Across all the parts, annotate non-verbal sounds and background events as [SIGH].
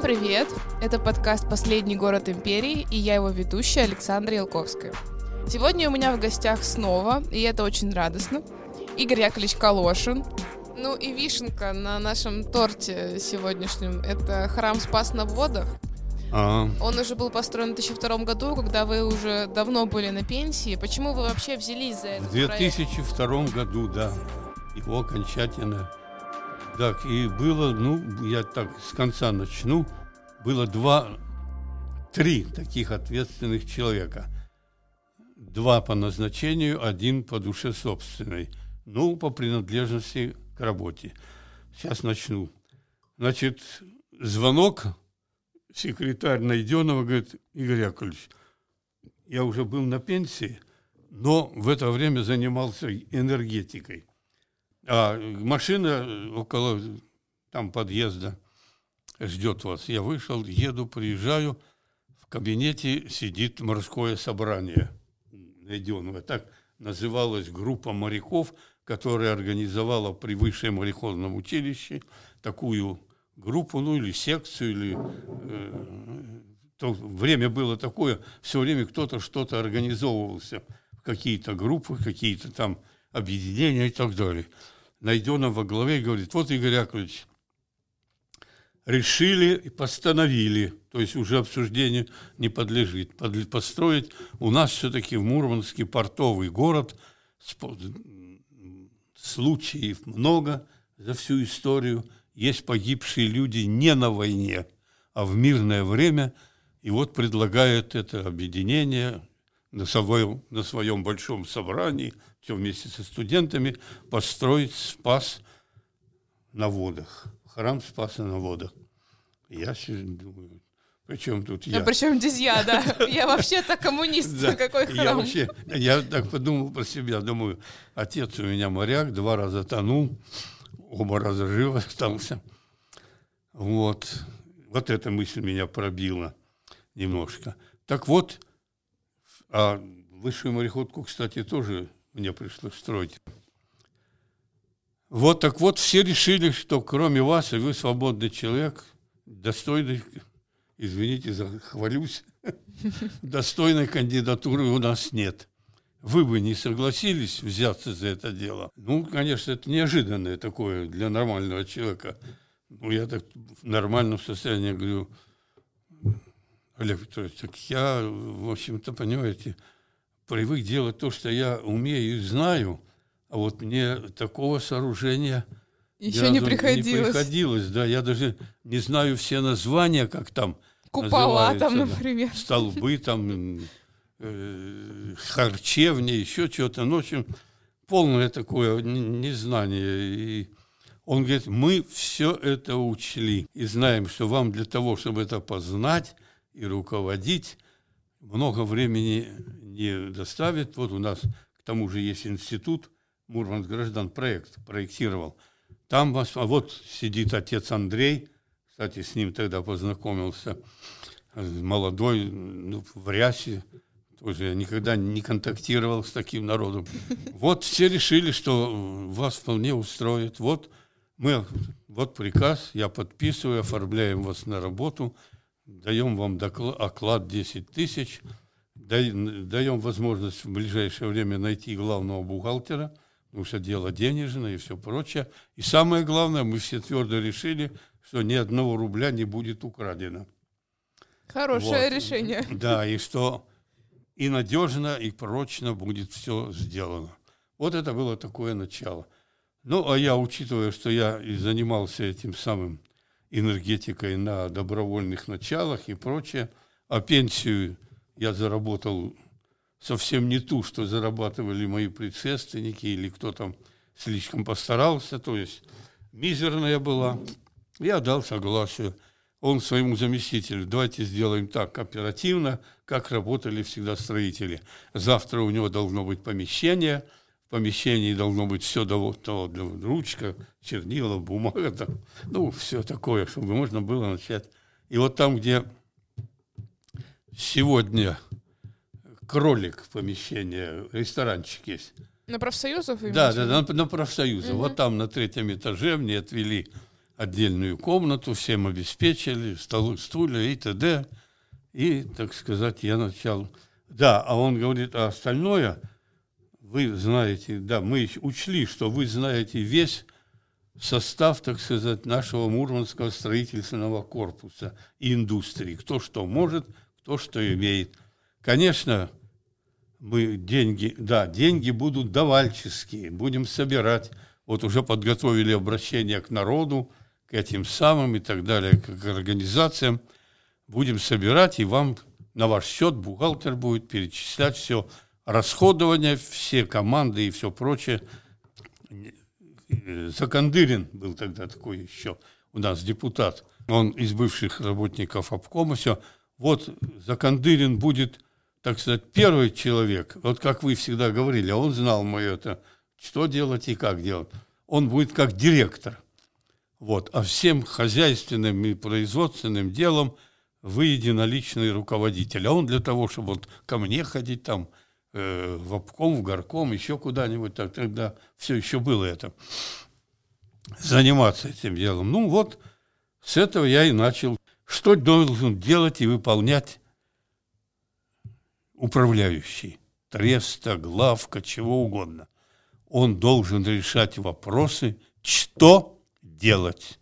Всем привет! Это подкаст «Последний город империи» и я его ведущая Александра Ялковская. Сегодня у меня в гостях снова, и это очень радостно, Игорь Яковлевич Калошин. Ну и вишенка на нашем торте сегодняшнем — это храм Спас на водах. А, Он уже был построен в 2002 году, когда вы уже давно были на пенсии. Почему вы вообще взялись за в этот проект? 2002 году, да, его окончательно. Так, и было, ну, я так с конца начну, было два, три таких ответственных человека. Два по назначению, один по душе собственной. Ну, по принадлежности к работе. Сейчас начну. Значит, звонок, секретарь Найденова говорит, Игорь Яковлевич, я уже был на пенсии, но в это время занимался энергетикой. А машина около там подъезда ждет вас. Я вышел, еду, приезжаю, в кабинете сидит морское собрание Найденова. Так называлась группа моряков, которая организовала при Высшем мореходном училище такую группу, ну или секцию, или э, то время было такое, все время кто-то что-то организовывался, какие-то группы, какие-то там объединения и так далее. Найденов во главе говорит, вот, Игорь Яковлевич, решили и постановили, то есть уже обсуждению не подлежит, подле- построить у нас все-таки в Мурманске портовый город, случаев много за всю историю, есть погибшие люди не на войне, а в мирное время, и вот предлагает это объединение на своем, на своем большом собрании, все вместе со студентами, построить спас на водах, храм Спаса на водах. Я себе думаю, при чем тут я? А причем здесь я, да? [LAUGHS] Я вообще-то коммунист. Да, Какой Я храм? вообще, я так подумал про себя, думаю, отец у меня моряк, два раза тонул, оба раза жив остался. Вот, вот эта мысль меня пробила немножко. Так вот, а высшую мореходку, кстати, тоже мне пришлось строить. Вот так вот, все решили, что кроме вас, и вы свободный человек, достойный, извините, захвалюсь, [LAUGHS] достойной кандидатуры у нас нет. Вы бы не согласились взяться за это дело? Ну, конечно, это неожиданное такое для нормального человека. Ну, я так в нормальном состоянии говорю, Олег Петрович, так я, в общем-то, понимаете, привык делать то, что я умею и знаю, а вот мне такого сооружения ни Еще не приходилось. Не приходилось, да. Я даже не знаю все названия, как там Купола там, называются, да. например. Столбы там, э, харчевни, еще что-то. Ну, в общем, полное такое незнание. И он говорит, мы все это учли и знаем, что вам для того, чтобы это познать и руководить, много времени не доставит. Вот у нас к тому же есть институт, Мурманск граждан проект проектировал. Там вас, а вот сидит отец Андрей, кстати, с ним тогда познакомился, э, молодой, ну, в рясе, тоже я никогда не контактировал с таким народом. Вот все решили, что э, вас вполне устроит. Вот мы, вот приказ, я подписываю, оформляем вас на работу, даем вам докла- оклад 10 тысяч, даем возможность в ближайшее время найти главного бухгалтера, потому что дело денежное и все прочее. И самое главное, мы все твердо решили, что ни одного рубля не будет украдено. Хорошее Вот. решение. [LAUGHS] Да, и что и надежно, и прочно будет все сделано. Вот это было такое начало. Ну, а я, учитывая, что я и занимался этим самым энергетикой на добровольных началах и прочее, а пенсию я заработал совсем не ту, что зарабатывали мои предшественники или кто там слишком постарался, то есть мизерная была. Я дал согласие. Он своему заместителю, давайте сделаем так оперативно, как работали всегда строители. Завтра у него должно быть помещение, в помещении должно быть все того, для ручка, чернила, бумага, там, ну, все такое, чтобы можно было начать. И вот там, где сегодня кролик помещение, ресторанчик есть, На профсоюзов да, да, на, на профсоюзы. Вот там на третьем этаже мне отвели отдельную комнату, всем обеспечили, столы, стулья и т.д. И, так сказать, я начал... Да, а он говорит, а остальное вы знаете, да, мы учли, что вы знаете весь состав, так сказать, нашего Мурманского строительственного корпуса и индустрии. Кто что может, кто что имеет. Конечно, мы деньги, да, деньги будут давальческие, будем собирать. Вот уже подготовили обращение к народу, к этим самым и так далее, к организациям. Будем собирать, и вам на ваш счет бухгалтер будет перечислять все расходование, все команды и все прочее. Закандырин был тогда такой еще у нас депутат. Он из бывших работников обкома, все. Вот Закандырин будет так сказать, первый человек, вот как вы всегда говорили, а он знал мое это, что делать и как делать. Он будет как директор. Вот. А всем хозяйственным и производственным делом вы единоличный руководитель. А он для того, чтобы вот ко мне ходить там, э, в обком, в горком, еще куда-нибудь, так, тогда все еще было это, заниматься этим делом. Ну вот, с этого я и начал. Что должен делать и выполнять управляющий, треста, главка, чего угодно. Он должен решать вопросы, что делать.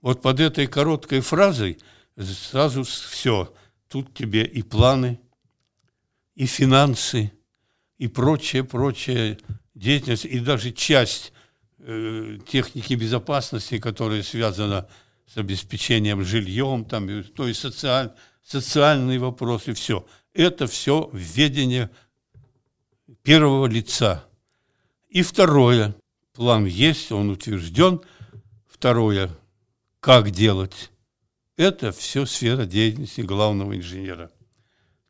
Вот под этой короткой фразой сразу все. Тут тебе и планы, и финансы, и прочее, прочее деятельность, и даже часть э, техники безопасности, которая связана с обеспечением жильем, там, то есть социаль, социальные вопросы, все – это все введение первого лица. И второе, план есть, он утвержден. Второе, как делать. Это все сфера деятельности главного инженера.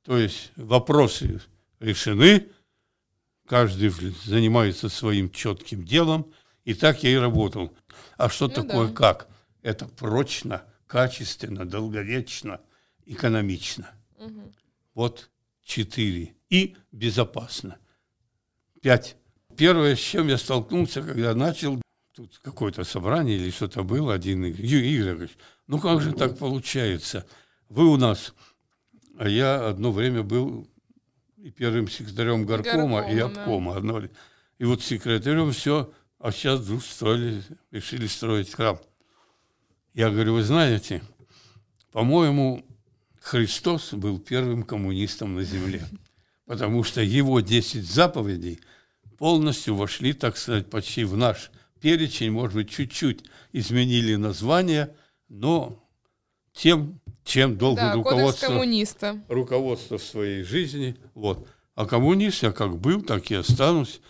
То есть вопросы решены, каждый занимается своим четким делом, и так я и работал. А что ну такое да. как? Это прочно, качественно, долговечно, экономично. Угу. Вот четыре. И безопасно. Пять. Первое, с чем я столкнулся, когда начал, тут какое-то собрание или что-то было, один Игорь говорит, ну как же так получается? Вы у нас, а я одно время был и первым секретарем горкома, горкома и обкома. Да. Одно, и вот секретарем все, а сейчас вдруг строили, решили строить храм. Я говорю, вы знаете, по-моему, Христос был первым коммунистом на земле, потому что его 10 заповедей полностью вошли, так сказать, почти в наш перечень, может быть, чуть-чуть изменили название, но тем, чем должен да, руководство, руководство в своей жизни. Вот. А коммунист я как был, так и останусь.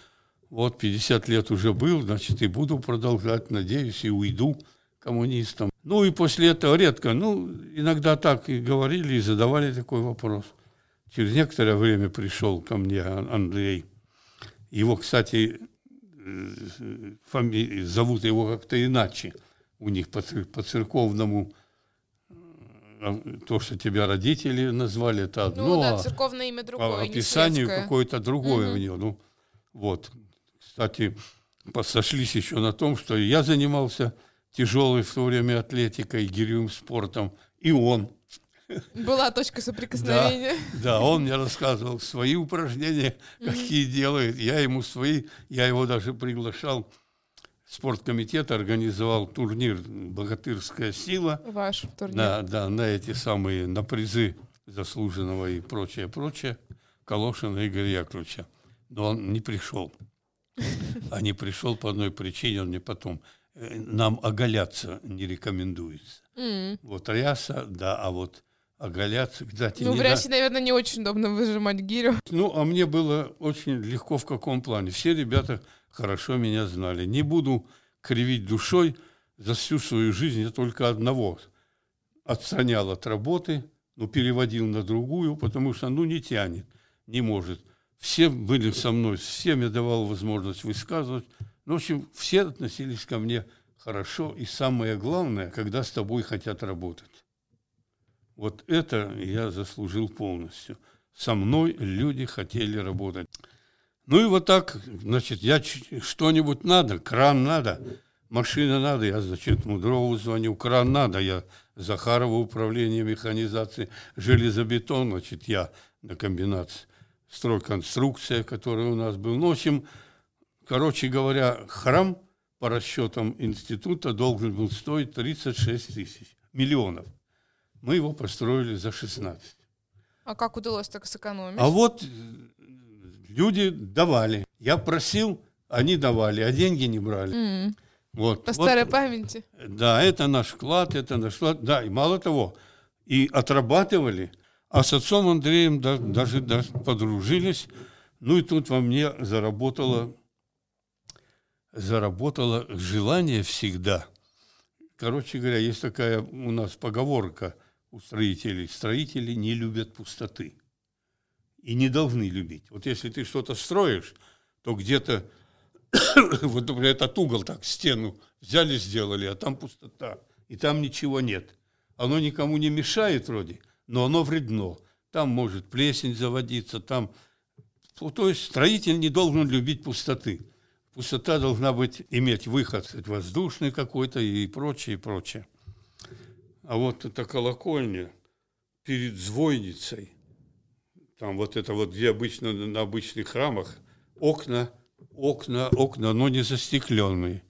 Вот 50 лет уже был, значит, и буду продолжать, надеюсь, и уйду коммунистом. Ну и после этого редко, ну, иногда так и говорили, и задавали такой вопрос. Через некоторое время пришел ко мне Андрей. Его, кстати, э, фами... зовут его как-то иначе. У них по, по церковному э, то, что тебя родители назвали, это одно. Ну да, церковное имя другое, По описанию какое-то другое угу. у него. Ну, вот. Кстати, сошлись еще на том, что я занимался тяжелой в то время атлетикой, гиревым спортом, и он. Была точка соприкосновения. [LAUGHS] Да, да, он мне рассказывал свои упражнения, какие mm-hmm. делает. Я ему свои, я его даже приглашал. Спорткомитет организовал турнир «Богатырская сила». Ваш турнир. Да, да, на эти самые, на призы заслуженного и прочее, прочее. Калошина Игоря Яковлевича. Но он не пришел. [LAUGHS] А не пришел по одной причине, он мне потом нам оголяться не рекомендуется. Mm. Вот ряса, да, а вот оголяться, кстати, Ну, в рясе, да... наверное, не очень удобно выжимать гирю. Ну, а мне было очень легко в каком плане. Все ребята хорошо меня знали. Не буду кривить душой, за всю свою жизнь я только одного отстранял от работы, ну, переводил на другую, потому что, ну, не тянет, не может. Все были со мной, всем я давал возможность высказывать, ну, в общем, все относились ко мне хорошо, и самое главное, когда с тобой хотят работать. Вот это я заслужил полностью. Со мной люди хотели работать. Ну и вот так, значит, я что-нибудь надо, кран надо. машина надо, я, значит, Мудрову звоню, кран надо, я Захарова управление механизации, железобетон, значит, я на комбинации, стройконструкция, которая у нас был. Ну, в общем, короче говоря, храм по расчетам института должен был стоить 36 тысяч миллионов. Мы его построили за 16. А как удалось так сэкономить? А вот люди давали. Я просил, они давали, а деньги не брали. М, Вот. По Вот, старой памяти. Да, это наш вклад, это наш вклад. Да, и мало того, и отрабатывали, а с отцом Андреем да- даже, даже подружились. Ну и тут во мне заработало, заработало желание всегда. Короче говоря, есть такая у нас поговорка у строителей. Строители не любят пустоты. И не должны любить. Вот если ты что-то строишь, то где-то [COUGHS] вот, например, этот угол так, стену взяли, сделали, а там пустота, и там ничего нет. Оно никому не мешает вроде, но оно вредно. Там может плесень заводиться, там... То есть строитель не должен любить пустоты. Пустота должна быть, иметь выход воздушный какой-то и прочее, и прочее. А вот эта колокольня перед звойницей, там вот это вот, где обычно на обычных храмах, окна, окна, окна, но не застекленные.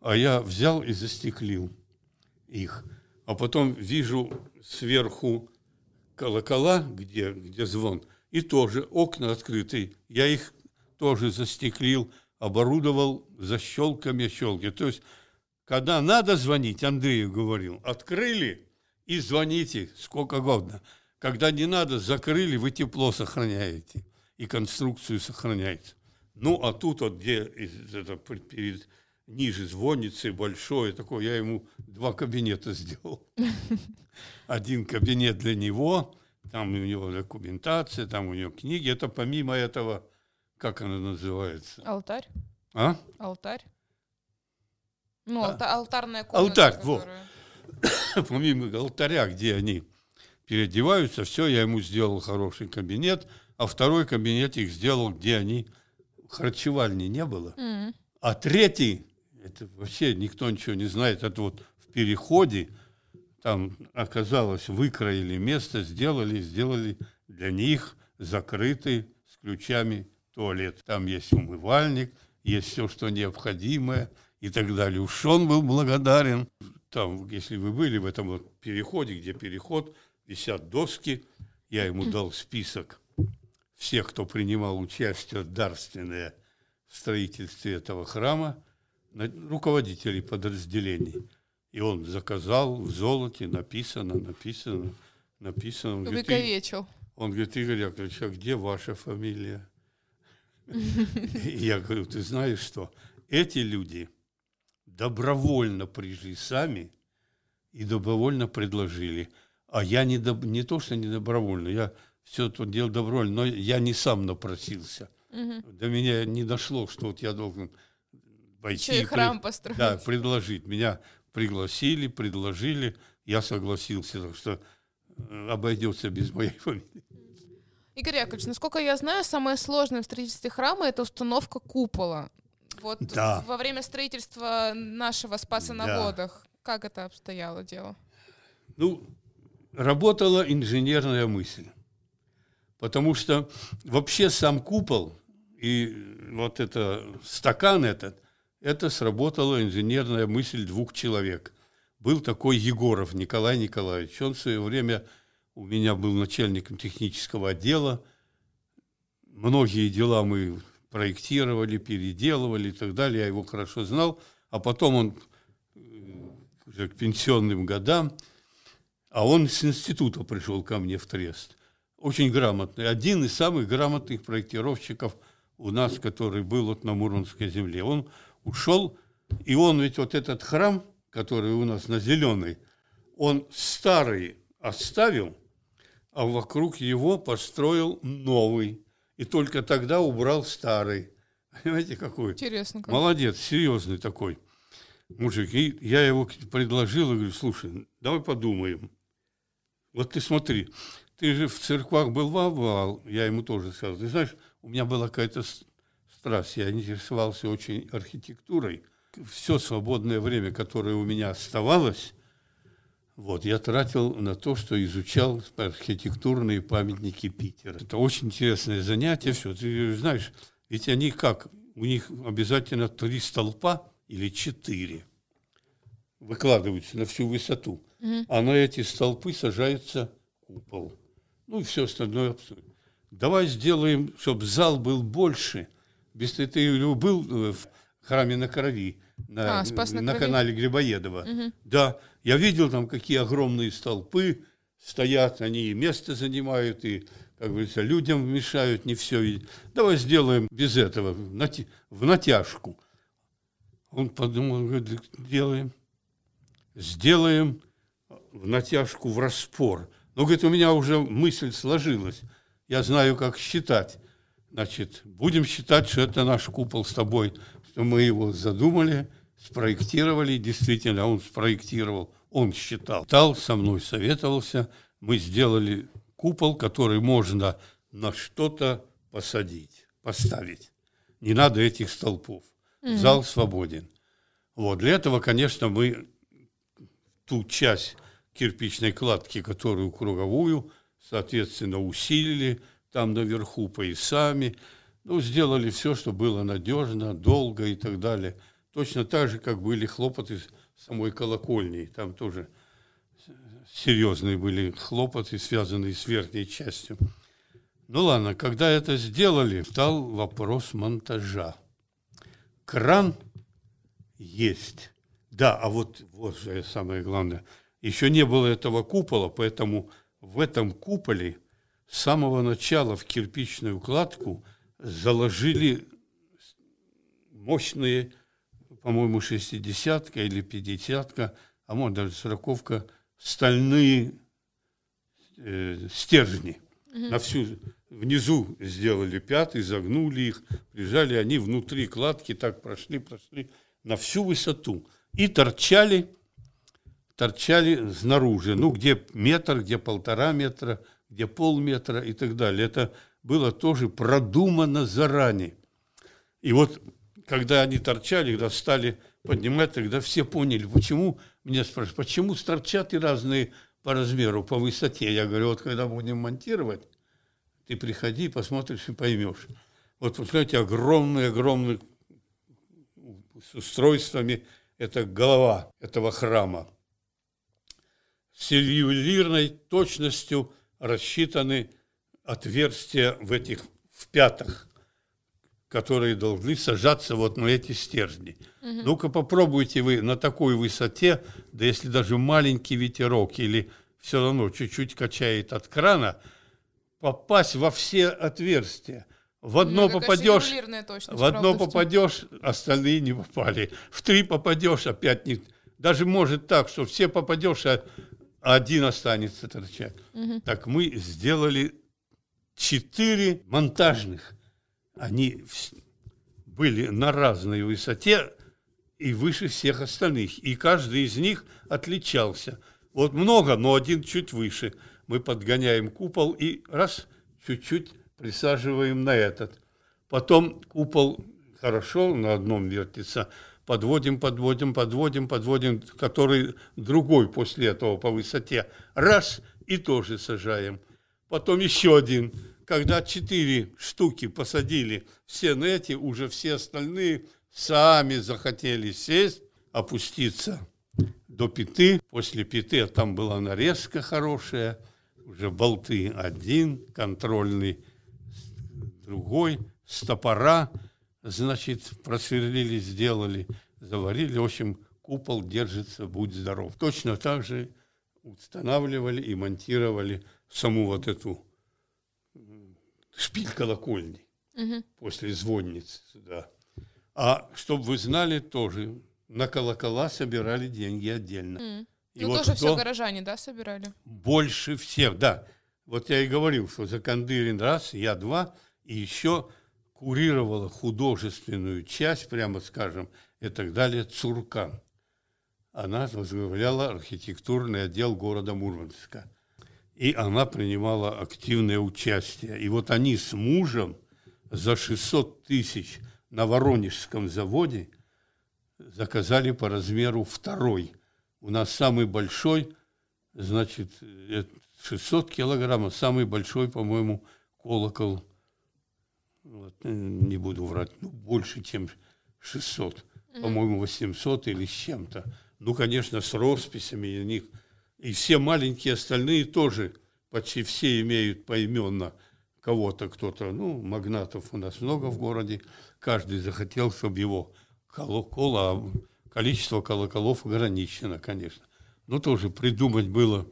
А я взял и застеклил их. А потом вижу сверху колокола, где, где звон, и тоже окна открытые. Я их тоже застеклил, оборудовал защелками щелки. То есть, когда надо звонить, Андрею говорил, открыли и звоните сколько угодно. Когда не надо, закрыли, вы тепло сохраняете и конструкцию сохраняете. Ну, а тут вот где это перед ниже звонницы большое такое, я ему два кабинета сделал. [LAUGHS] Один кабинет для него, там у него документация, там у него книги. Это помимо этого, как она называется? Алтарь? А? Алтарь? Ну, А. алта- алтарная комната. Алтарь, которая- [COUGHS] помимо алтаря, где они переодеваются, все, я ему сделал хороший кабинет, а второй кабинет их сделал, где они харчевальни не было. М. А третий, это вообще никто ничего не знает, это вот в переходе, там оказалось, выкроили место, сделали, сделали для них закрытый с ключами туалет. Там есть умывальник, есть все, что необходимое и так далее. Уж он был благодарен. Там, если вы были в этом вот переходе, где переход, висят доски, я ему дал список всех, кто принимал участие дарственное в строительстве этого храма, руководителей подразделений. И он заказал в золоте, написано, написано, написано. Он говорит, «И- Увековечил. он говорит, Игорь Яковлевич, а где ваша фамилия? [LAUGHS] Я говорю, ты знаешь что, эти люди добровольно пришли сами и добровольно предложили. А я не, доб- не то, что не добровольно, я все это делал добровольно, но я не сам напросился. Мгм. До меня не дошло, что вот я должен пойти Еще и и храм пред- построить. да, предложить. Меня пригласили, предложили, я согласился, так что э, обойдется без моей [LAUGHS] фамилии. Игорь Яковлевич, насколько я знаю, самое сложное в строительстве храма это установка купола. Вот Да. во время строительства нашего Спаса на Да. водах, как это обстояло дело? Ну, работала инженерная мысль. Потому что вообще сам купол и вот это стакан этот, это сработала инженерная мысль двух человек. Был такой Егоров Николай Николаевич. Он в свое время у меня был начальником технического отдела. Многие дела мы проектировали, переделывали и так далее. Я его хорошо знал. А потом он э, уже к пенсионным годам а он с института пришел ко мне в Трест. Очень грамотный. Один из самых грамотных проектировщиков у нас, который был вот на Муромской земле. Он ушел, и он ведь вот этот храм, который у нас на Зеленой, он старый оставил, а вокруг его построил новый. И только тогда убрал старый. [LAUGHS] Понимаете, какой? Интересно. Как. Молодец, серьезный такой мужик. И я его предложил и говорю, слушай, давай подумаем. Вот ты смотри, ты же в церквах был бывал, я ему тоже сказал. Ты знаешь, у меня была какая-то страсть, я интересовался очень архитектурой. все свободное время, которое у меня оставалось, вот, я тратил на то, что изучал архитектурные памятники Питера. Это очень интересное занятие, все. Ты знаешь, ведь они как? У них обязательно три столпа или четыре выкладываются на всю высоту. Угу. А на эти столпы сажается купол. Ну и все остальное абсолютно. Давай сделаем, чтобы зал был больше. Без ты, ты был э, в храме на крови, на, а, на, на канале Грибоедова. Угу. Да, я видел там, какие огромные столпы стоят, они и место занимают, и, как говорится, людям мешают, не все. Давай сделаем без этого, в натяжку. Он подумал, говорит, делаем. Сделаем в натяжку в распор. Но, говорит, у меня уже мысль сложилась. Я знаю, как считать. Значит, будем считать, что это наш купол с тобой, что мы его задумали, спроектировали. Действительно, он спроектировал, он считал. Тал со мной советовался. Мы сделали купол, который можно на что-то посадить, поставить. Не надо этих столпов. Mm-hmm. Зал свободен. Вот. Для этого, конечно, мы ту часть кирпичной кладки, которую круговую, соответственно, усилили там наверху поясами, ну, сделали все, что было надежно, долго и так далее. Точно так же, как были хлопоты самой колокольни. Там тоже серьезные были хлопоты, связанные с верхней частью. Ну ладно, когда это сделали, стал вопрос монтажа. Кран есть. Да, а вот, вот самое главное. Еще не было этого купола, поэтому в этом куполе с самого начала в кирпичную кладку заложили мощные, по-моему, шестидесятка или пятидесятка, а может даже сороковка, стальные э, стержни. Угу. На всю внизу сделали пятый, загнули их, прижали они внутри кладки, так прошли, прошли на всю высоту и торчали, торчали снаружи, ну, где метр, где полтора метра, где полметра и так далее. Это было тоже продумано заранее. И вот, когда они торчали, когда стали поднимать, тогда все поняли, почему, меня спрашивают, почему торчат и разные по размеру, по высоте. Я говорю, вот когда будем монтировать, ты приходи, посмотришь и поймешь. Вот, представляете, огромный-огромный с устройствами – это голова этого храма. С ювелирной точностью рассчитаны отверстия в этих в пятах, которые должны сажаться вот на эти стержни. Угу. Ну-ка попробуйте вы на такой высоте, да если даже маленький ветерок или все равно чуть-чуть качает от крана, попасть во все отверстия. В одно ну, попадешь, в одно попадешь, остальные не попали. В три попадешь, опять не. Даже может так, что все попадешь, а один останется торчать. Угу. Так мы сделали четыре монтажных. Они были на разной высоте и выше всех остальных. И каждый из них отличался. Вот много, но один чуть выше. Мы подгоняем купол и раз, чуть-чуть присаживаем на этот. Потом купол хорошо на одном вертится, подводим, подводим, подводим, подводим, который другой после этого по высоте. Раз, и тоже сажаем. Потом еще один. Когда четыре штуки посадили все на эти, уже все остальные сами захотели сесть, опуститься до пяты. После пяты а там была нарезка хорошая, уже болты один, контрольный другой, с топора, значит, просверлили, сделали, заварили. В общем, купол держится, будь здоров. Точно так же устанавливали и монтировали саму вот эту шпиль колокольни угу. после звонницы сюда. А чтобы вы знали, тоже на колокола собирали деньги отдельно. Mm. И ну, вот тоже все горожане, да, собирали? Больше всех, да. Вот я и говорил, что за Кандырин раз, я два, и еще курировала художественную часть, прямо скажем, и так далее, Цуркан. Она возглавляла архитектурный отдел города Мурманска. И она принимала активное участие. И вот они с мужем за 600 тысяч на Воронежском заводе заказали по размеру второй. У нас самый большой, значит, 600 килограммов, самый большой, по-моему, колокол, вот, э, не буду врать, ну, больше, чем 600, по-моему, 800 или с чем-то. Ну, конечно, с росписями у них. И все маленькие остальные тоже, почти все имеют поименно кого-то, кто-то, ну, магнатов у нас много в городе, каждый захотел, чтобы его колокол, а количество колоколов ограничено, конечно. Но тоже придумать было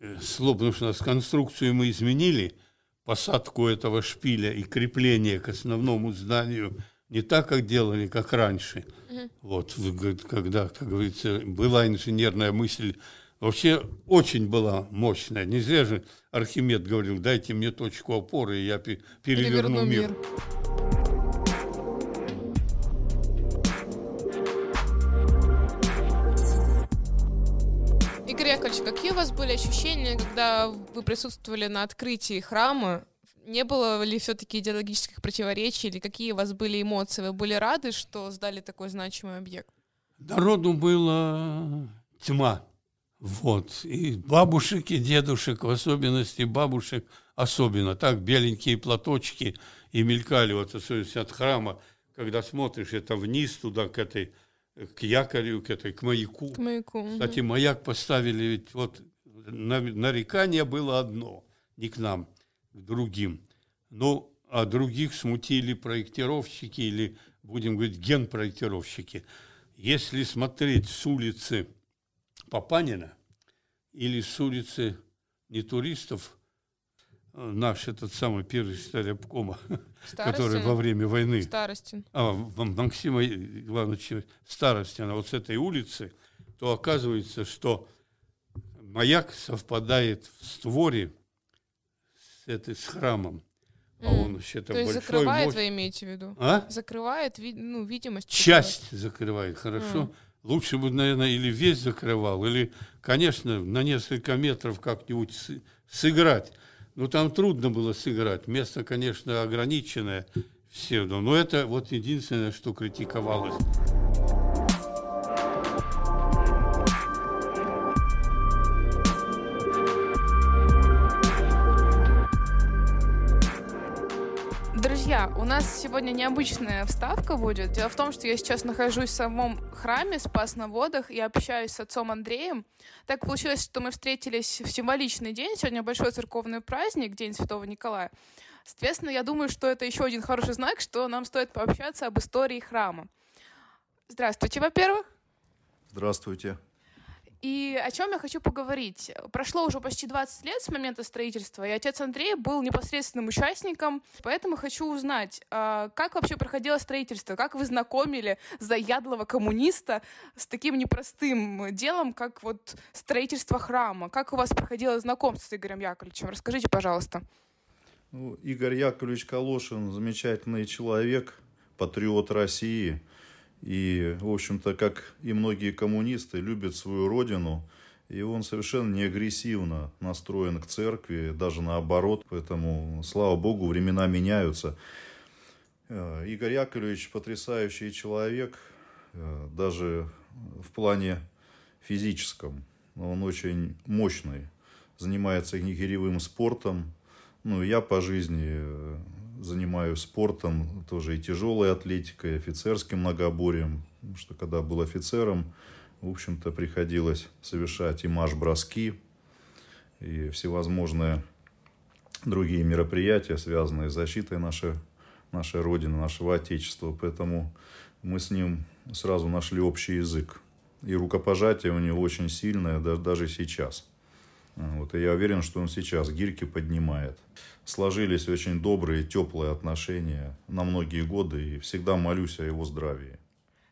э, сложно, потому что у нас конструкцию мы изменили, посадку этого шпиля и крепление к основному зданию не так, как делали, как раньше. Угу. Вот, когда, как говорится, была инженерная мысль, вообще очень была мощная. Не зря же Архимед говорил, дайте мне точку опоры, и я переверну, переверну мир. мир. Яковлевич, какие у вас были ощущения, когда вы присутствовали на открытии храма? Не было ли все-таки идеологических противоречий, или какие у вас были эмоции? Вы были рады, что сдали такой значимый объект? Народу была тьма. Вот. И бабушек, и дедушек, в особенности бабушек, особенно. Так беленькие платочки и мелькали, вот особенно от храма, когда смотришь это вниз туда, к этой к якорю, к этой, к маяку. К маяку. Кстати, маяк поставили, ведь вот нарекание было одно, не к нам, к другим. Ну, а других смутили проектировщики или, будем говорить, генпроектировщики. Если смотреть с улицы Папанина или с улицы не туристов, наш этот самый первый секретарь обкома, [LAUGHS] который во время войны... Старостин. А, Максима Ивановича Старостина, вот с этой улицы, то оказывается, что маяк совпадает в створе с, этой, с храмом. А он вообще То есть закрывает, мощь... вы имеете в виду? А? Закрывает ну, видимость? Часть закрывает, хорошо. Mm. Лучше бы, наверное, или весь закрывал, или, конечно, на несколько метров как-нибудь сыграть. Ну, там трудно было сыграть. Место, конечно, ограниченное все, но это вот единственное, что критиковалось. У нас сегодня необычная вставка будет. Дело в том, что я сейчас нахожусь в самом храме Спас на водах и общаюсь с отцом Андреем. Так получилось, что мы встретились в символичный день. Сегодня большой церковный праздник, День Святого Николая. Соответственно, я думаю, что это еще один хороший знак, что нам стоит пообщаться об истории храма. Здравствуйте, во-первых. Здравствуйте. И о чем я хочу поговорить? Прошло уже почти 20 лет с момента строительства, и отец Андрей был непосредственным участником, поэтому хочу узнать, а, как вообще проходило строительство, как вы знакомили заядлого коммуниста с таким непростым делом, как вот строительство храма, как у вас проходило знакомство с Игорем Яковлевичем? Расскажите, пожалуйста. Ну, Игорь Яковлевич Калошин замечательный человек, патриот России – и, в общем-то, как и многие коммунисты, любит свою родину. И он совершенно не агрессивно настроен к церкви, даже наоборот. Поэтому, слава богу, времена меняются. Э, Игорь Яковлевич потрясающий человек, э, даже в плане физическом. Он очень мощный, занимается гиревым спортом. Ну, я по жизни э, занимаюсь спортом, тоже и тяжелой атлетикой, и офицерским многоборьем, потому что когда был офицером, в общем-то, приходилось совершать и марш-броски, и всевозможные другие мероприятия, связанные с защитой нашей, нашей Родины, нашего Отечества. Поэтому мы с ним сразу нашли общий язык. И рукопожатие у него очень сильное, даже сейчас. Вот, и я уверен, что он сейчас гирьки поднимает. Сложились очень добрые, теплые отношения на многие годы, и всегда молюсь о его здравии.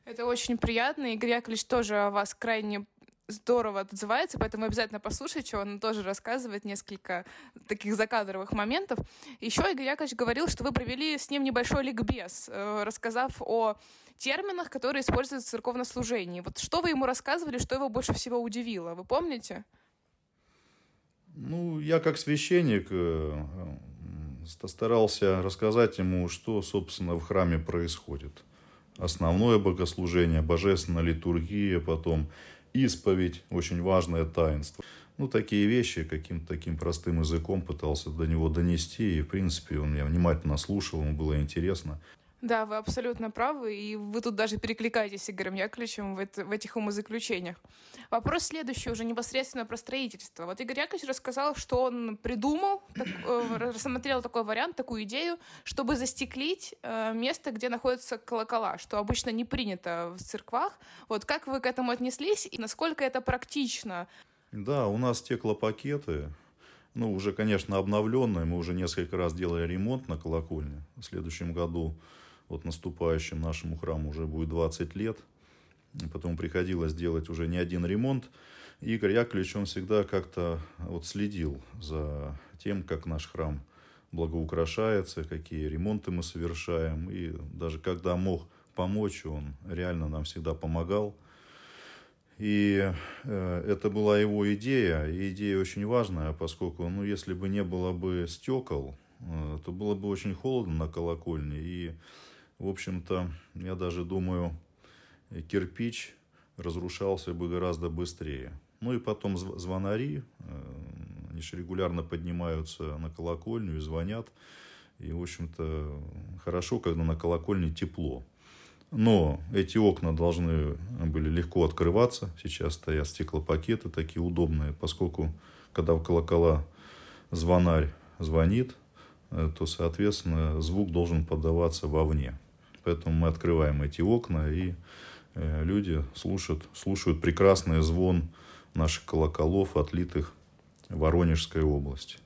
Это очень приятно. Игорь Яковлевич тоже о вас крайне здорово отзывается, поэтому обязательно послушайте, он тоже рассказывает несколько таких закадровых моментов. Еще Игорь Яковлевич говорил, что вы провели с ним небольшой ликбез, э, рассказав о терминах, которые используются в церковнослужении. Вот что вы ему рассказывали, что его больше всего удивило, вы помните? Ну, я как священник э, старался рассказать ему, что, собственно, в храме происходит. основное богослужение, божественная литургия, потом исповедь, очень важное таинство. Ну, такие вещи каким-то таким простым языком пытался до него донести, и, в принципе, он меня внимательно слушал, ему было интересно. Да, вы абсолютно правы, и вы тут даже перекликаетесь с Игорем Яковлевичем в, это, в этих умозаключениях. Вопрос следующий, уже непосредственно про строительство. Вот Игорь Яковлевич рассказал, что он придумал, так, э, рассмотрел такой вариант, такую идею, чтобы застеклить э, место, где находятся колокола, что обычно не принято в церквах. Вот как вы к этому отнеслись и насколько это практично? Да, у нас стеклопакеты, ну, уже, конечно, обновленные. Мы уже несколько раз делали ремонт на колокольне. В следующем году вот наступающим нашему храму уже будет 20 лет. Потом приходилось делать уже не один ремонт. Игорь Яковлевич, он всегда как-то вот следил за тем, как наш храм благоукрашается, какие ремонты мы совершаем. И даже когда мог помочь, он реально нам всегда помогал. И э, это была его идея, и идея очень важная, поскольку, ну, если бы не было бы стекол, э, то было бы очень холодно на колокольне, и в общем-то, я даже думаю, кирпич разрушался бы гораздо быстрее. Ну и потом звонари, э, они же регулярно поднимаются на колокольню и звонят. И, в общем-то, хорошо, когда на колокольне тепло. Но эти окна должны были легко открываться. Сейчас стоят стеклопакеты такие удобные, поскольку когда в колокола звонарь звонит, э, то, соответственно, звук должен подаваться вовне. Поэтому мы открываем эти окна, и э, люди слушают, слушают прекрасный звон наших колоколов, отлитых в Воронежской области.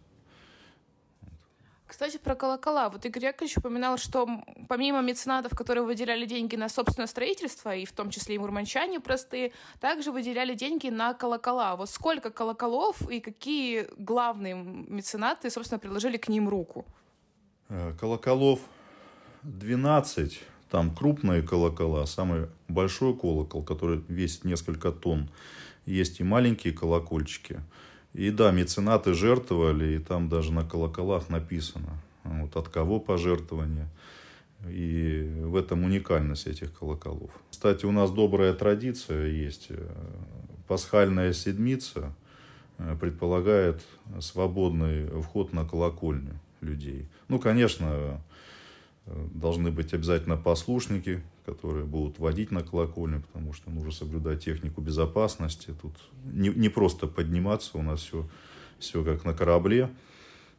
Кстати, про колокола. Вот Игорь Яковлевич упоминал, что помимо меценатов, которые выделяли деньги на собственное строительство, и в том числе и мурманчане простые, также выделяли деньги на колокола. Вот сколько колоколов и какие главные меценаты, собственно, приложили к ним руку? Э, колоколов 12, там крупные колокола, самый большой колокол, который весит несколько тонн. Есть и маленькие колокольчики. И да, меценаты жертвовали, и там даже на колоколах написано, вот от кого пожертвование. И в этом уникальность этих колоколов. Кстати, у нас добрая традиция есть. Пасхальная седмица э, предполагает свободный вход на колокольню людей. Ну, конечно, Должны быть обязательно послушники, которые будут водить на колокольню, потому что нужно соблюдать технику безопасности. Тут не, не просто подниматься, у нас все, все как на корабле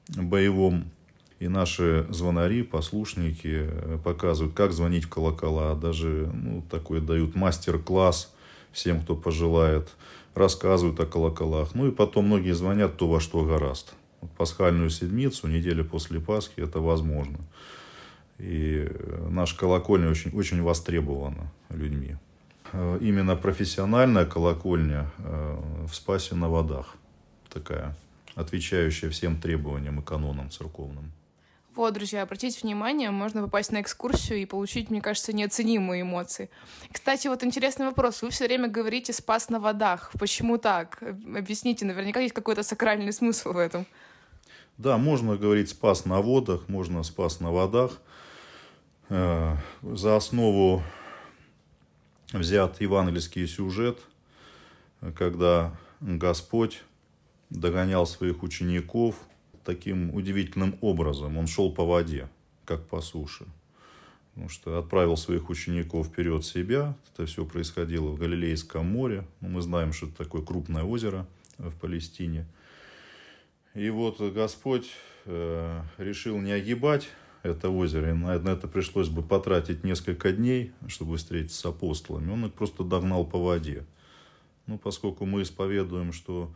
боевом. И наши звонари, послушники э, показывают, как звонить в колокола. Даже ну, такой дают мастер-класс всем, кто пожелает. Рассказывают о колоколах. Ну и потом многие звонят то, во что гораст. Пасхальную седмицу, неделю после Пасхи, это возможно. И наша колокольня очень, очень востребована людьми. Э, именно профессиональная колокольня э, в Спасе на водах. Такая, отвечающая всем требованиям и канонам церковным. Вот, друзья, обратите внимание, можно попасть на экскурсию и получить, мне кажется, неоценимые эмоции. Кстати, вот интересный вопрос. Вы все время говорите «спас на водах». Почему так? Объясните, наверняка есть какой-то сакральный смысл в этом. Да, можно говорить «спас на водах», можно «спас на водах». Э, за основу взят евангельский сюжет, когда Господь догонял своих учеников таким удивительным образом. Он шел по воде, как по суше. Потому что отправил своих учеников вперед себя. Это все происходило в Галилейском море. Ну, мы знаем, что это такое крупное озеро в Палестине. И вот Господь э, решил не огибать это озеро. И на это пришлось бы потратить несколько дней, чтобы встретиться с апостолами. Он их просто догнал по воде. Ну, поскольку мы исповедуем, что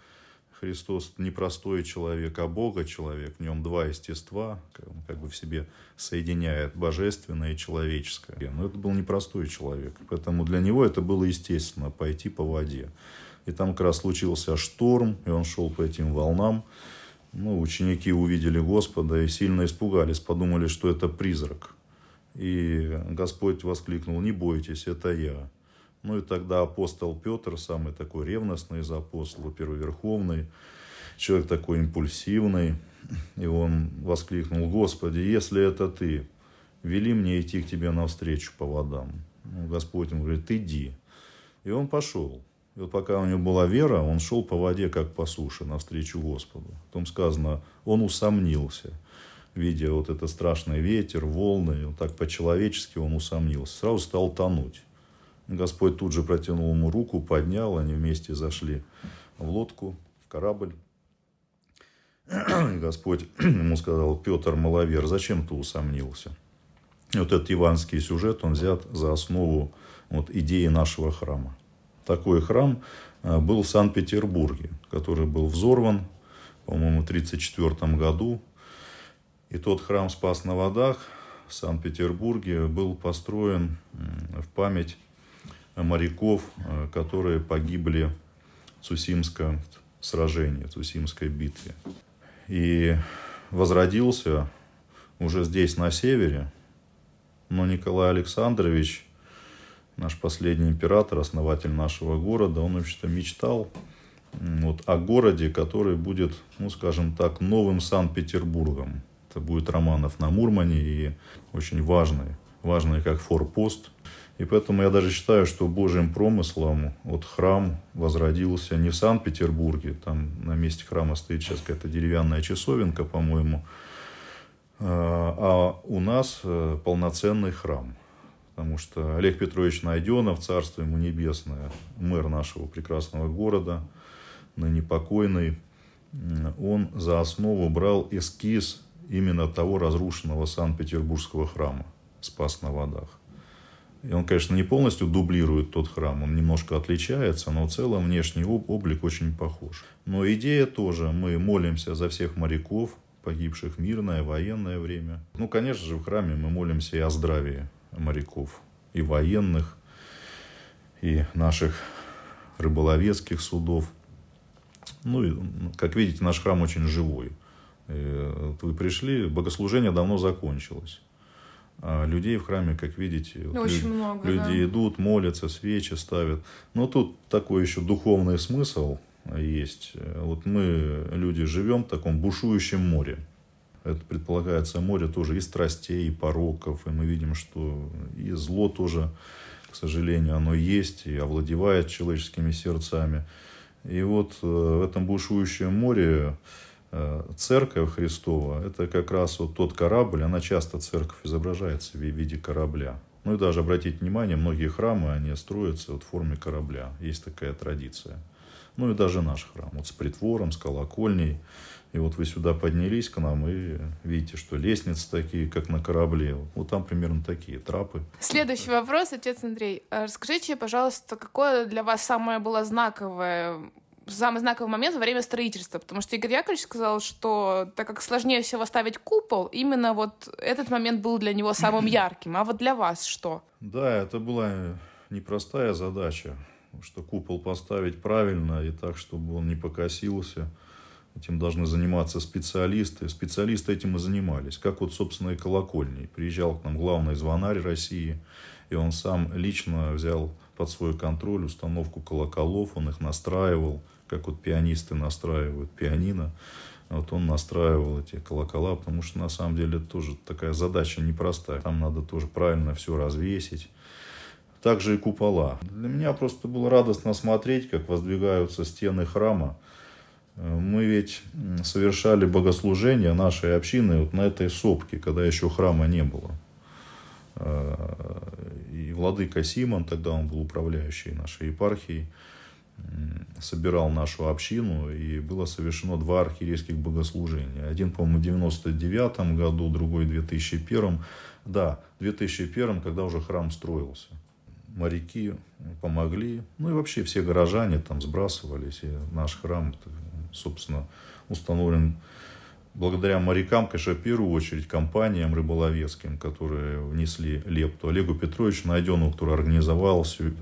Христос не простой человек, а Бога человек, в нем два естества, он как бы в себе соединяет божественное и человеческое. Но это был непростой человек, поэтому для него это было естественно пойти по воде. И там как раз случился шторм, и он шел по этим волнам. Ну, ученики увидели Господа и сильно испугались, подумали, что это призрак. И Господь воскликнул, не бойтесь, это я. Ну и тогда апостол Петр, самый такой ревностный из апостолов, первоверховный, человек такой импульсивный, и он воскликнул, Господи, если это ты, вели мне идти к тебе навстречу по водам. Ну, Господь ему говорит, иди. И он пошел. И вот пока у него была вера, он шел по воде, как по суше, навстречу Господу. Потом сказано, он усомнился, видя вот этот страшный ветер, волны, вот так по-человечески он усомнился. Сразу стал тонуть. Господь тут же протянул ему руку, поднял, они вместе зашли в лодку, в корабль. Господь [CLEARS THROAT] ему сказал, Петр Маловер, зачем ты усомнился? Вот этот иванский сюжет, он взят за основу вот, идеи нашего храма такой храм э, был в Санкт-Петербурге, который был взорван, по-моему, в 1934 году. И тот храм «Спас на водах» в Санкт-Петербурге был построен в память моряков, э, которые погибли в Цусимском сражении, в Цусимской битве. И возродился уже здесь, на севере, но Николай Александрович наш последний император, основатель нашего города, он, вообще-то, мечтал вот, о городе, который будет, ну, скажем так, новым Санкт-Петербургом. Это будет Романов на Мурмане и очень важный, важный как форпост. И поэтому я даже считаю, что Божьим промыслом вот храм возродился не в Санкт-Петербурге, там на месте храма стоит сейчас какая-то деревянная часовенка, по-моему, а, а у нас э, полноценный храм – потому что Олег Петрович Найденов, царство ему небесное, мэр нашего прекрасного города, ныне покойный, он за основу брал эскиз именно того разрушенного Санкт-Петербургского храма «Спас на водах». И он, конечно, не полностью дублирует тот храм, он немножко отличается, но в целом внешний облик очень похож. Но идея тоже, мы молимся за всех моряков, погибших в мирное, военное время. Ну, конечно же, в храме мы молимся и о здравии моряков, и военных, и наших рыболовецких судов. Ну, и, как видите, наш храм очень живой. И вы пришли, богослужение давно закончилось. А людей в храме, как видите, вот очень люди, много, люди да. идут, молятся, свечи ставят. Но тут такой еще духовный смысл есть. Вот мы, люди, живем в таком бушующем море. Это предполагается море тоже и страстей, и пороков. И мы видим, что и зло тоже, к сожалению, оно есть и овладевает человеческими сердцами. И вот э, в этом бушующем море э, церковь Христова, это как раз вот тот корабль, она часто церковь изображается в виде корабля. Ну и даже обратите внимание, многие храмы, они строятся вот в форме корабля. Есть такая традиция. Ну и даже наш храм, вот с притвором, с колокольней. И вот вы сюда поднялись к нам и видите, что лестницы такие, как на корабле. Вот там примерно такие трапы. Следующий вопрос, отец Андрей. А расскажите, пожалуйста, какое для вас самое было знаковое самый знаковый момент во время строительства, потому что Игорь Яковлевич сказал, что так как сложнее всего ставить купол, именно вот этот момент был для него самым [CLEARS THROAT] ярким. А вот для вас что? Да, это была непростая задача, что купол поставить правильно и так, чтобы он не покосился – Этим должны заниматься специалисты. Специалисты этим и занимались. Как вот, собственно, и колокольни. Приезжал к нам главный звонарь России, и он сам лично взял под свой контроль установку колоколов, он их настраивал, как вот пианисты настраивают пианино. Вот он настраивал эти колокола, потому что на самом деле это тоже такая задача непростая. Там надо тоже правильно все развесить. Также и купола. Для меня просто было радостно смотреть, как воздвигаются стены храма. Мы ведь совершали богослужение нашей общины вот на этой сопке, когда еще храма не было. А, и владыка Симон, тогда он был управляющий нашей епархией, собирал нашу общину, и было совершено два архиерейских богослужения. Один, по-моему, в 99 году, другой в 2001. Да, в 2001, когда уже храм строился. Моряки помогли, ну и вообще все горожане там сбрасывались, и наш храм собственно, установлен благодаря морякам, конечно, в первую очередь компаниям рыболовецким, которые внесли лепту, Олегу Петровичу Найденову, который организовал все,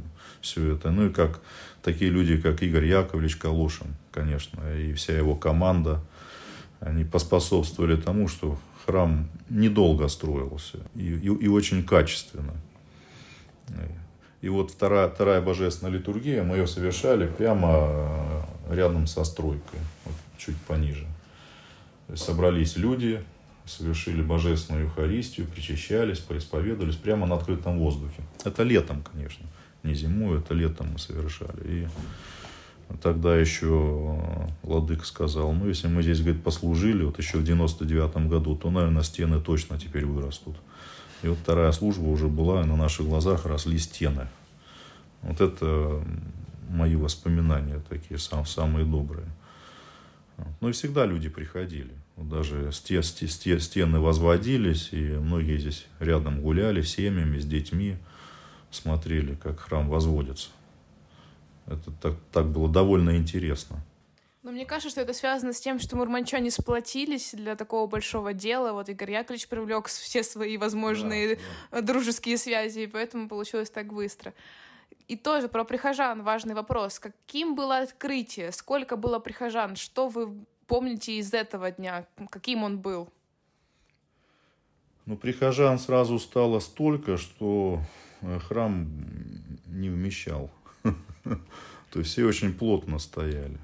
все это, ну и как такие люди, как Игорь Яковлевич Калошин, конечно, и вся его команда, они поспособствовали тому, что храм недолго строился и, и, и очень качественно. И вот вторая, вторая божественная литургия, мы ее совершали прямо рядом со стройкой, вот чуть пониже. Собрались люди, совершили божественную Евхаристию, причащались, поисповедовались прямо на открытом воздухе. Это летом, конечно, не зимой, это летом мы совершали. И тогда еще Владык сказал, ну, если мы здесь, говорит, послужили, вот еще в 99 году, то, наверное, стены точно теперь вырастут. И вот вторая служба уже была, и на наших глазах росли стены. Вот это мои воспоминания такие, сам, самые добрые. Ну и всегда люди приходили. Даже стены возводились, и многие здесь рядом гуляли с семьями, с детьми, смотрели, как храм возводится. Это так, так было довольно интересно. Но мне кажется, что это связано с тем, что мурманчане сплотились для такого большого дела. Вот Игорь Яковлевич привлек все свои возможные да, да. дружеские связи, и поэтому получилось так быстро. И тоже про прихожан важный вопрос. Каким было открытие? Сколько было прихожан? Что вы помните из этого дня? Каким он был? Ну, прихожан сразу стало столько, что э, храм не вмещал. [LAUGHS] То есть все очень плотно стояли.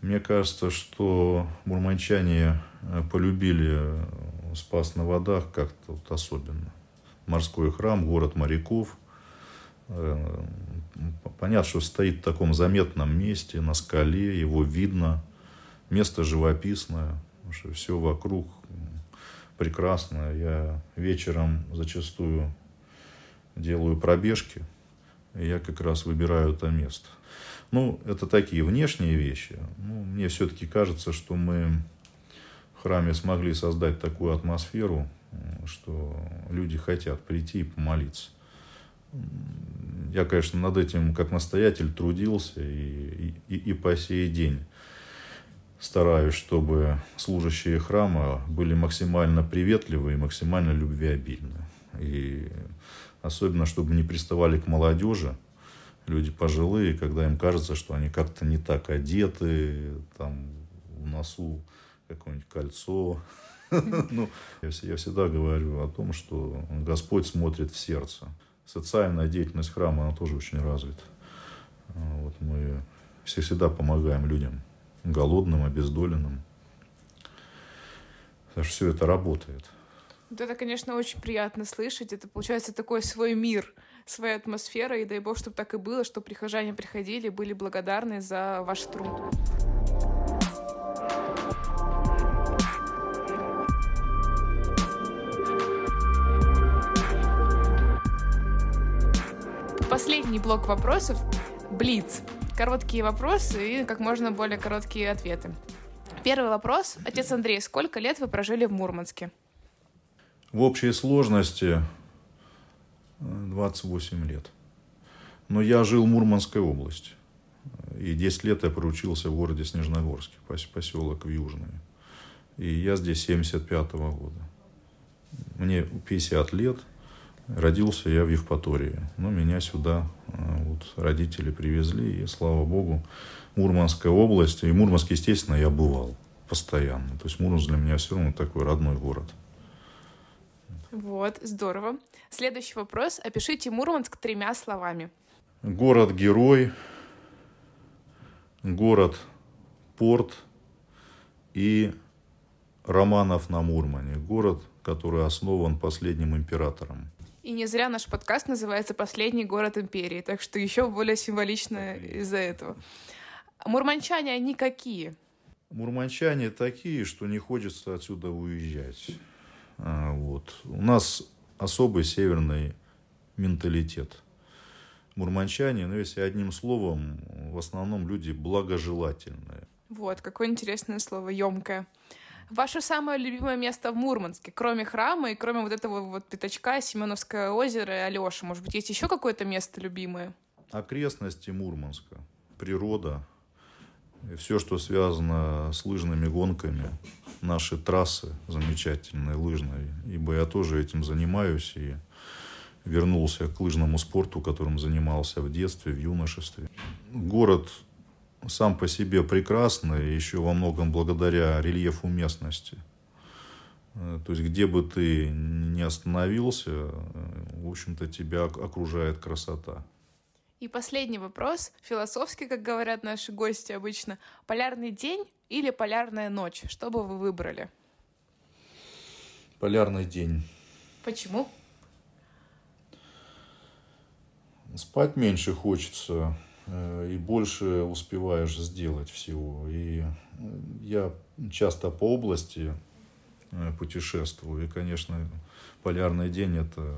Мне кажется, что мурманчане э, полюбили э, Спас на водах как-то вот особенно. Морской храм, город моряков. Понятно, что стоит в таком заметном месте, на скале, его видно – Место живописное, что все вокруг прекрасно. Я вечером зачастую делаю пробежки, и я как раз выбираю это место. Ну, это такие внешние вещи. Ну, мне все-таки кажется, что мы в храме смогли создать такую атмосферу, что люди хотят прийти и помолиться. Я, конечно, над этим как настоятель трудился и, и, и по сей день стараюсь, чтобы служащие храма были максимально приветливы и максимально любвеобильны. И особенно, чтобы не приставали к молодежи, люди пожилые, когда им кажется, что они как-то не так одеты, там в носу какое-нибудь кольцо. [LAUGHS] Ну, я всегда говорю о том, что Господь смотрит в сердце. Социальная деятельность храма, она тоже очень развита. Вот мы все всегда помогаем людям голодным, обездоленным. Потому что все это работает. Вот это, конечно, очень приятно слышать. Это, получается, такой свой мир, своя атмосфера. И дай бог, чтобы так и было, что прихожане приходили, были благодарны за ваш труд. Последний блок вопросов — Блиц короткие вопросы и как можно более короткие ответы. Первый вопрос. Отец Андрей, сколько лет вы прожили в Мурманске? В общей сложности 28 лет. Но я жил в Мурманской области. И 10 лет я проучился в городе Снежногорске, поселок в Южный. И я здесь 75 -го года. Мне 50 лет – Родился я в Евпатории, но меня сюда э, вот, родители привезли, и, слава богу, Мурманская область, и Мурманск, естественно, я бывал постоянно. То есть Мурманск для меня все равно такой родной город. Вот, здорово. Следующий вопрос. Опишите Мурманск тремя словами. Город-герой, город-порт и Романов на Мурмане. Город, который основан последним императором. И не зря наш подкаст называется «Последний город империи», так что еще более символично из-за этого. Мурманчане, они какие? Мурманчане такие, что не хочется отсюда уезжать. А, вот. У нас особый северный менталитет. Мурманчане, ну, если одним словом, в основном люди благожелательные. Вот, какое интересное слово, емкое. Ваше самое любимое место в Мурманске, кроме храма и кроме вот этого вот пятачка, Семеновское озеро и Алеша? Может быть, есть еще какое-то место любимое? Окрестности Мурманска, природа, все, что связано с лыжными гонками, наши трассы замечательные лыжные, ибо я тоже этим занимаюсь и вернулся к лыжному спорту, которым занимался в детстве, в юношестве. Город сам по себе прекрасный, еще во многом благодаря рельефу местности. Э, то есть, где бы ты ни остановился, э, в общем-то, тебя окружает красота. И последний вопрос, философский, как говорят наши гости обычно. Полярный день или полярная ночь? Что бы вы выбрали? Полярный день. Почему? Спать меньше хочется и больше успеваешь сделать всего. И э, я часто по области э, путешествую. И, конечно, полярный день это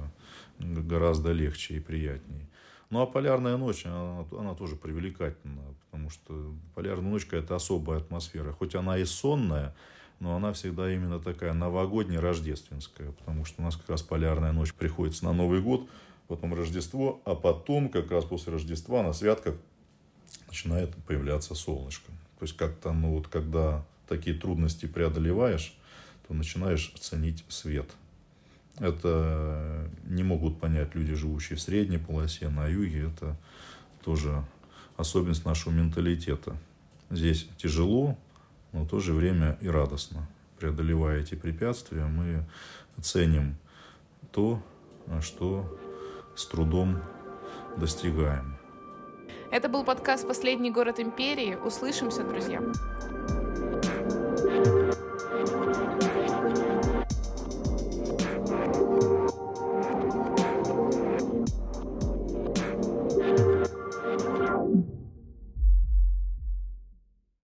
гораздо легче и приятнее. Ну а полярная ночь, она, она тоже привлекательна, потому что полярная ночка это особая атмосфера. Хоть она и сонная, но она всегда именно такая новогодняя, рождественская, потому что у нас как раз полярная ночь приходится на Новый год, потом Рождество, а потом, как раз после Рождества, на святках начинает появляться солнышко. То есть как-то, ну вот, когда такие трудности преодолеваешь, то начинаешь ценить свет. Это не могут понять люди, живущие в средней полосе, на юге. Это тоже особенность нашего менталитета. Здесь тяжело, но в то же время и радостно. Преодолевая эти препятствия, мы ценим то, что с трудом достигаем. Это был подкаст «Последний город империи». Услышимся, друзья. thank you